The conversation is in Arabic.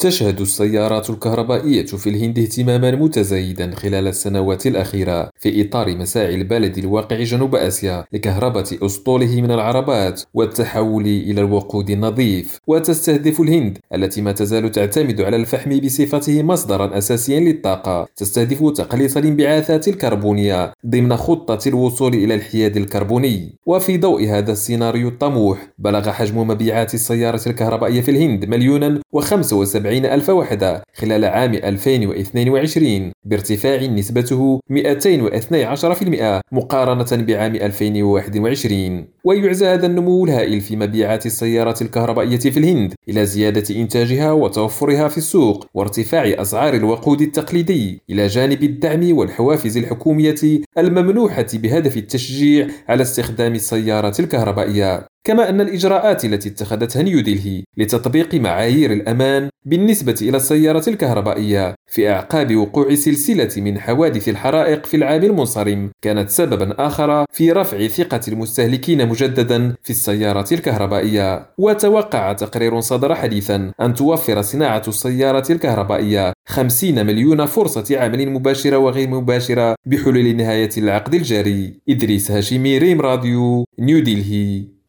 تشهد السيارات الكهربائية في الهند اهتماما متزايدا خلال السنوات الأخيرة في إطار مساعي البلد الواقع جنوب آسيا لكهربة أسطوله من العربات والتحول إلى الوقود النظيف. وتستهدف الهند التي ما تزال تعتمد على الفحم بصفته مصدرا أساسيا للطاقة. تستهدف تقليص الانبعاثات الكربونية ضمن خطة الوصول إلى الحياد الكربوني. وفي ضوء هذا السيناريو الطموح بلغ حجم مبيعات السيارة الكهربائية في الهند مليونا و75 70 ألف وحدة خلال عام 2022 بارتفاع نسبته 212% مقارنة بعام 2021 ويعزى هذا النمو الهائل في مبيعات السيارات الكهربائية في الهند إلى زيادة إنتاجها وتوفرها في السوق وارتفاع أسعار الوقود التقليدي إلى جانب الدعم والحوافز الحكومية الممنوحة بهدف التشجيع على استخدام السيارات الكهربائية. كما أن الإجراءات التي اتخذتها نيودلهي لتطبيق معايير الأمان بالنسبة إلى السيارة الكهربائية في أعقاب وقوع سلسلة من حوادث الحرائق في العام المنصرم كانت سببا آخر في رفع ثقة المستهلكين مجددا في السيارة الكهربائية. وتوقع تقرير صدر حديثا أن توفر صناعة السيارة الكهربائية 50 مليون فرصة عمل مباشرة وغير مباشرة بحلول نهاية العقد الجاري. إدريس هاشمي ريم راديو نيودلهي